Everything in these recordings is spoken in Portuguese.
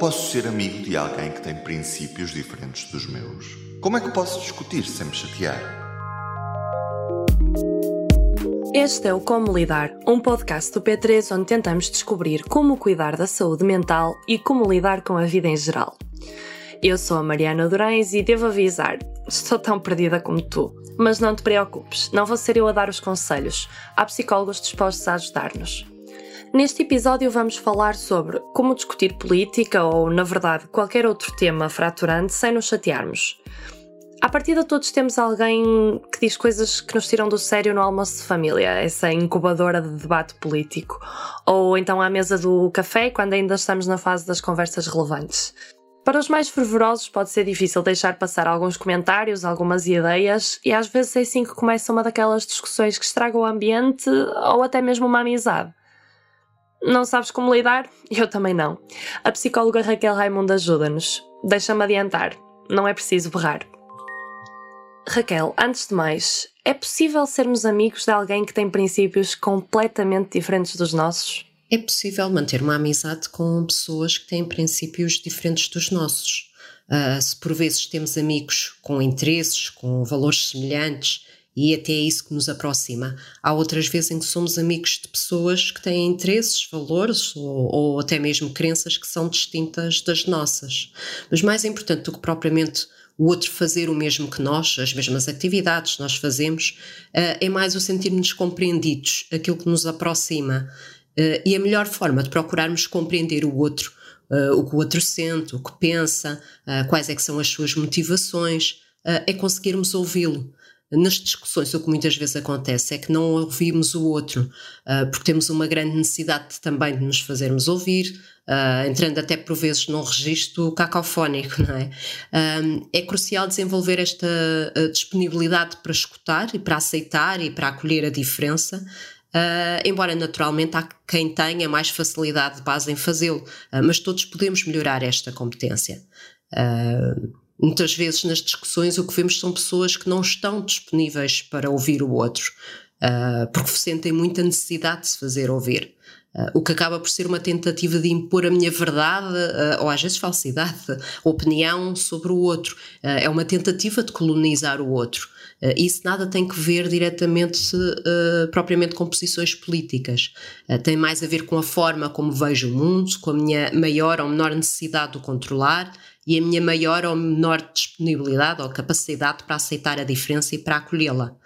Posso ser amigo de alguém que tem princípios diferentes dos meus? Como é que posso discutir sem me chatear? Este é o Como Lidar, um podcast do P3 onde tentamos descobrir como cuidar da saúde mental e como lidar com a vida em geral. Eu sou a Mariana Durães e devo avisar, estou tão perdida como tu. Mas não te preocupes, não vou ser eu a dar os conselhos. Há psicólogos dispostos a ajudar-nos. Neste episódio vamos falar sobre como discutir política ou, na verdade, qualquer outro tema fraturante sem nos chatearmos. À partida todos temos alguém que diz coisas que nos tiram do sério no almoço de família, essa incubadora de debate político. Ou então à mesa do café, quando ainda estamos na fase das conversas relevantes. Para os mais fervorosos pode ser difícil deixar passar alguns comentários, algumas ideias, e às vezes é assim que começa uma daquelas discussões que estraga o ambiente ou até mesmo uma amizade. Não sabes como lidar? Eu também não. A psicóloga Raquel Raimundo ajuda-nos. Deixa-me adiantar, não é preciso berrar. Raquel, antes de mais, é possível sermos amigos de alguém que tem princípios completamente diferentes dos nossos? É possível manter uma amizade com pessoas que têm princípios diferentes dos nossos. Uh, se por vezes temos amigos com interesses, com valores semelhantes e até é isso que nos aproxima. Há outras vezes em que somos amigos de pessoas que têm interesses, valores ou, ou até mesmo crenças que são distintas das nossas. Mas mais importante do que propriamente o outro fazer o mesmo que nós, as mesmas atividades que nós fazemos, uh, é mais o sentirmos compreendidos, aquilo que nos aproxima. Uh, e a melhor forma de procurarmos compreender o outro, uh, o que o outro sente, o que pensa, quais é que são as suas motivações, é conseguirmos ouvi-lo nas discussões, o que muitas vezes acontece é que não ouvimos o outro, uh, porque temos uma grande necessidade também de nos fazermos ouvir, uh, entrando até por vezes num registro cacofónico, não é? Um, é crucial desenvolver esta disponibilidade para escutar e para aceitar e para acolher a diferença. embora naturalmente há quem tenha mais facilidade de base em fazê-lo, mas todos podemos melhorar esta competência. Uh, Muitas vezes nas discussões o que vemos são pessoas que não estão disponíveis para ouvir o outro, uh, porque sentem muita necessidade de se fazer ouvir. Uh, o que acaba por ser uma tentativa de impor a minha verdade, uh, ou às vezes falsidade, opinião sobre o outro. é uma tentativa de colonizar o outro. Uh, isso nada tem que ver diretamente, uh, propriamente com posições políticas. Uh, tem mais a ver com a forma como vejo o mundo, com a minha maior ou menor necessidade de o controlar e a minha maior ou menor disponibilidade ou capacidade para aceitar a diferença e para acolhê-la.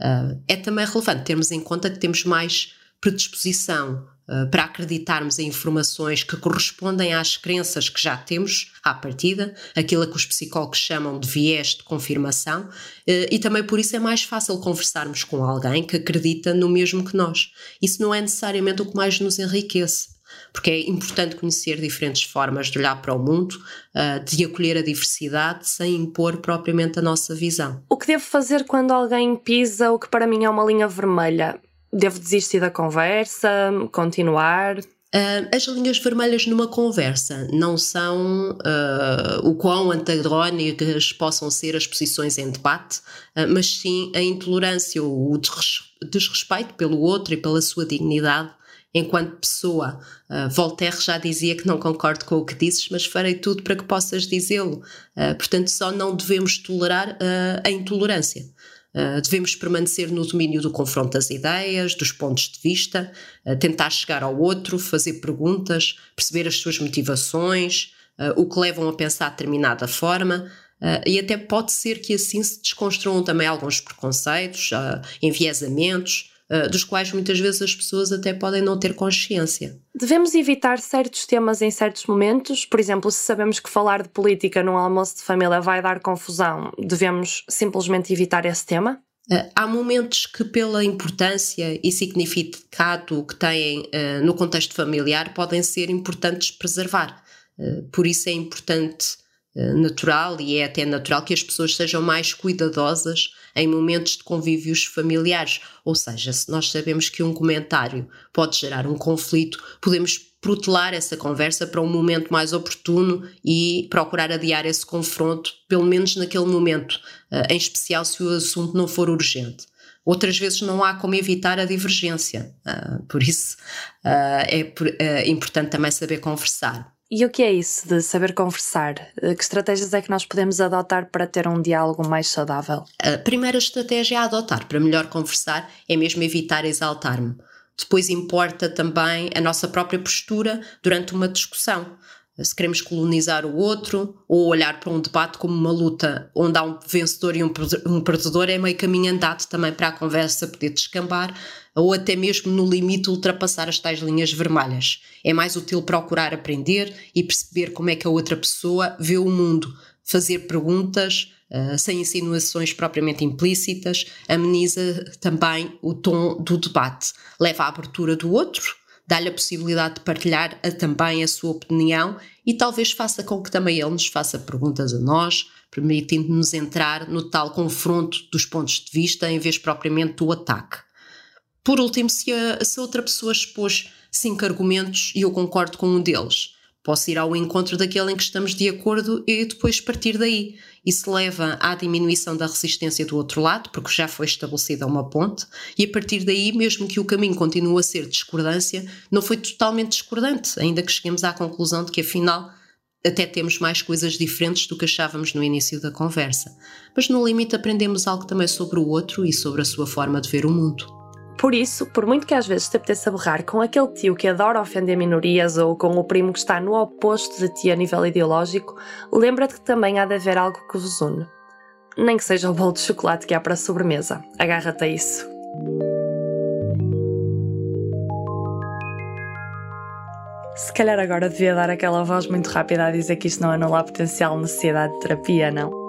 Uh, é também relevante termos em conta que temos mais predisposição uh, para acreditarmos em informações que correspondem às crenças que já temos à partida, aquilo que os psicólogos chamam de viés de confirmação, uh, e também por isso é mais fácil conversarmos com alguém que acredita no mesmo que nós. Isso não é necessariamente o que mais nos enriquece porque é importante conhecer diferentes formas de olhar para o mundo, uh, de acolher a diversidade sem impor propriamente a nossa visão. O que devo fazer quando alguém pisa o que para mim é uma linha vermelha? Devo desistir da conversa? Continuar? Uh, as linhas vermelhas numa conversa não são uh, o quão antagónicas possam ser as posições em debate, uh, mas sim a intolerância, o desrespeito pelo outro e pela sua dignidade enquanto pessoa. Uh, Voltaire já dizia que não concordo com o que dizes, mas farei tudo para que possas dizê-lo. Portanto, só não devemos tolerar a intolerância. Devemos permanecer no domínio do confronto das ideias, dos pontos de vista, tentar chegar ao outro, fazer perguntas, perceber as suas motivações, o que levam a pensar de determinada forma. e até pode ser que assim se desconstruam também alguns preconceitos, enviesamentos, dos quais muitas vezes as pessoas até podem não ter consciência. Devemos evitar certos temas em certos momentos? Por exemplo, se sabemos que falar de política num almoço de família vai dar confusão, devemos simplesmente evitar esse tema? Uh, há momentos que, pela importância e significado que têm uh, no contexto familiar, podem ser importantes preservar. Por isso é importante eh, natural e é até natural que as pessoas sejam mais cuidadosas em momentos de convívios familiares. Ou seja, se nós sabemos que um comentário pode gerar um conflito, podemos protelar essa conversa para um momento mais oportuno e procurar adiar esse confronto, pelo menos naquele momento, eh, em especial se o assunto não for urgente. Outras vezes não há como evitar a divergência, uh, por isso é por, importante também saber conversar. E o que é isso de saber conversar? Que estratégias é que nós podemos adotar para ter um diálogo mais saudável? A primeira estratégia a adotar para melhor conversar é mesmo evitar exaltar-me. Depois importa também a nossa própria postura durante uma discussão se queremos colonizar o outro ou olhar para um debate como uma luta onde há um vencedor e um perdedor, é meio caminho andado também para a conversa poder descambar ou até mesmo no limite ultrapassar as tais linhas vermelhas. É mais útil procurar aprender e perceber como é que a outra pessoa vê o mundo, fazer perguntas uh, sem insinuações propriamente implícitas, ameniza também o tom do debate, leva à abertura do outro dá-lhe a possibilidade de partilhar a, também a sua opinião e talvez faça com que também ele nos faça perguntas a nós, permitindo-nos entrar no tal confronto dos pontos de vista em vez propriamente do ataque. Por último, se a, se a outra pessoa expôs cinco argumentos e eu concordo com um deles, Posso ir ao encontro daquele em que estamos de acordo e depois partir daí. Isso leva à diminuição da resistência do outro lado, porque já foi estabelecida uma ponte, e a partir daí, mesmo que o caminho continue a ser discordância, não foi totalmente discordante, ainda que cheguemos à conclusão de que afinal até temos mais coisas diferentes do que achávamos no início da conversa. Mas no limite aprendemos algo também sobre o outro e sobre a sua forma de ver o mundo. Por isso, por muito que às vezes te apeteça berrar com aquele tio que adora ofender minorias ou com o primo que está no oposto de ti a nível ideológico, lembra-te que também há de haver algo que vos une. Nem que seja o bolo de chocolate que há para a sobremesa. Agarra-te a isso. Se calhar agora devia dar aquela voz muito rápida a dizer que isto não anula a potencial necessidade de terapia, não?